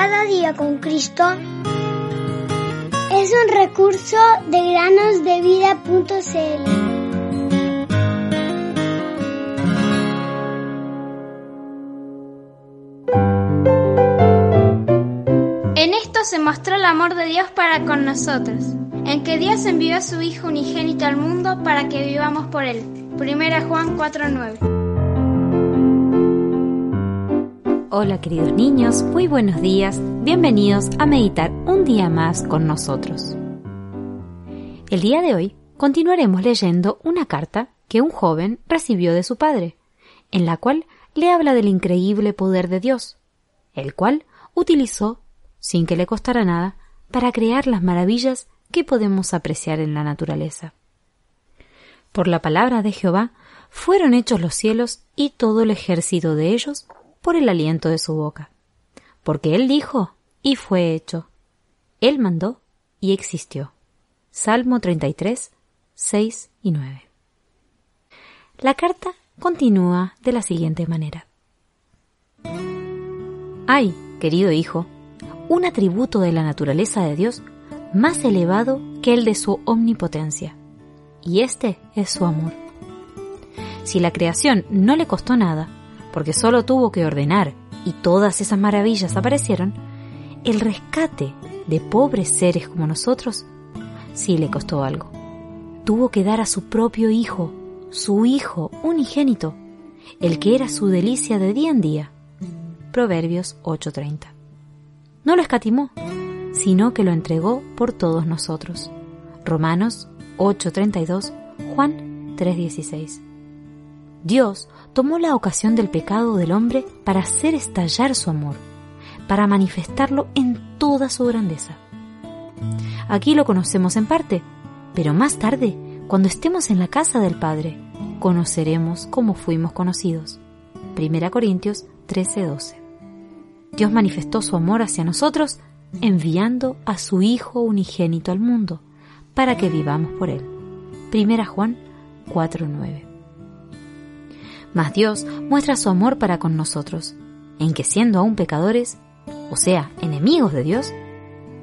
Cada día con Cristo es un recurso de granosdevida.cl. En esto se mostró el amor de Dios para con nosotros, en que Dios envió a su Hijo unigénito al mundo para que vivamos por él. Primera Juan 4:9 Hola queridos niños, muy buenos días, bienvenidos a meditar un día más con nosotros. El día de hoy continuaremos leyendo una carta que un joven recibió de su padre, en la cual le habla del increíble poder de Dios, el cual utilizó, sin que le costara nada, para crear las maravillas que podemos apreciar en la naturaleza. Por la palabra de Jehová fueron hechos los cielos y todo el ejército de ellos por el aliento de su boca. Porque Él dijo, y fue hecho. Él mandó, y existió. Salmo 33, 6 y 9. La carta continúa de la siguiente manera. Hay, querido hijo, un atributo de la naturaleza de Dios más elevado que el de su omnipotencia, y este es su amor. Si la creación no le costó nada, porque solo tuvo que ordenar y todas esas maravillas aparecieron, el rescate de pobres seres como nosotros sí le costó algo. Tuvo que dar a su propio hijo, su hijo unigénito, el que era su delicia de día en día. Proverbios 8:30. No lo escatimó, sino que lo entregó por todos nosotros. Romanos 8:32, Juan 3:16. Dios tomó la ocasión del pecado del hombre para hacer estallar su amor, para manifestarlo en toda su grandeza. Aquí lo conocemos en parte, pero más tarde, cuando estemos en la casa del Padre, conoceremos cómo fuimos conocidos. 1 Corintios 13:12. Dios manifestó su amor hacia nosotros enviando a su Hijo unigénito al mundo, para que vivamos por Él. 1 Juan 4:9. Mas Dios muestra su amor para con nosotros, en que siendo aún pecadores, o sea, enemigos de Dios,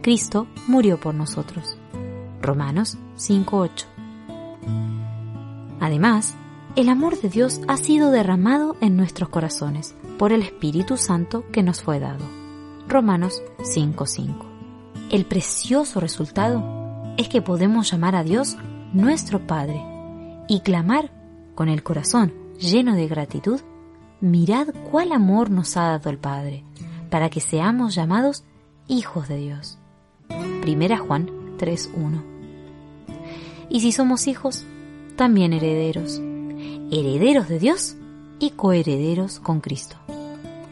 Cristo murió por nosotros. Romanos 5.8. Además, el amor de Dios ha sido derramado en nuestros corazones por el Espíritu Santo que nos fue dado. Romanos 5.5. El precioso resultado es que podemos llamar a Dios nuestro Padre y clamar con el corazón lleno de gratitud, mirad cuál amor nos ha dado el Padre, para que seamos llamados hijos de Dios. Primera Juan 3.1. Y si somos hijos, también herederos, herederos de Dios y coherederos con Cristo.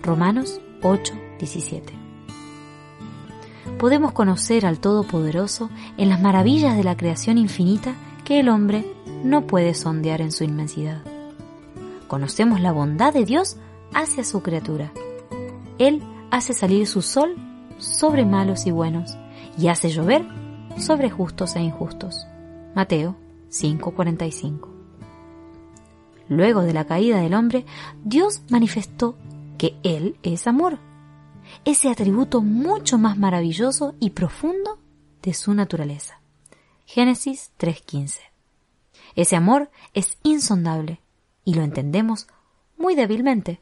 Romanos 8.17. Podemos conocer al Todopoderoso en las maravillas de la creación infinita que el hombre no puede sondear en su inmensidad conocemos la bondad de Dios hacia su criatura. Él hace salir su sol sobre malos y buenos y hace llover sobre justos e injustos. Mateo 5:45. Luego de la caída del hombre, Dios manifestó que Él es amor, ese atributo mucho más maravilloso y profundo de su naturaleza. Génesis 3:15. Ese amor es insondable, y lo entendemos muy débilmente.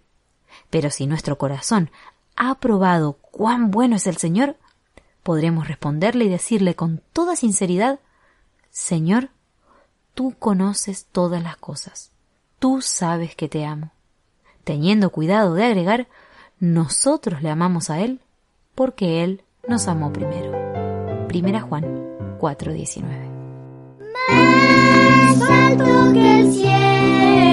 Pero si nuestro corazón ha probado cuán bueno es el Señor, podremos responderle y decirle con toda sinceridad, Señor, tú conoces todas las cosas, tú sabes que te amo. Teniendo cuidado de agregar, nosotros le amamos a Él porque Él nos amó primero. Primera Juan 4:19. Más alto que el cielo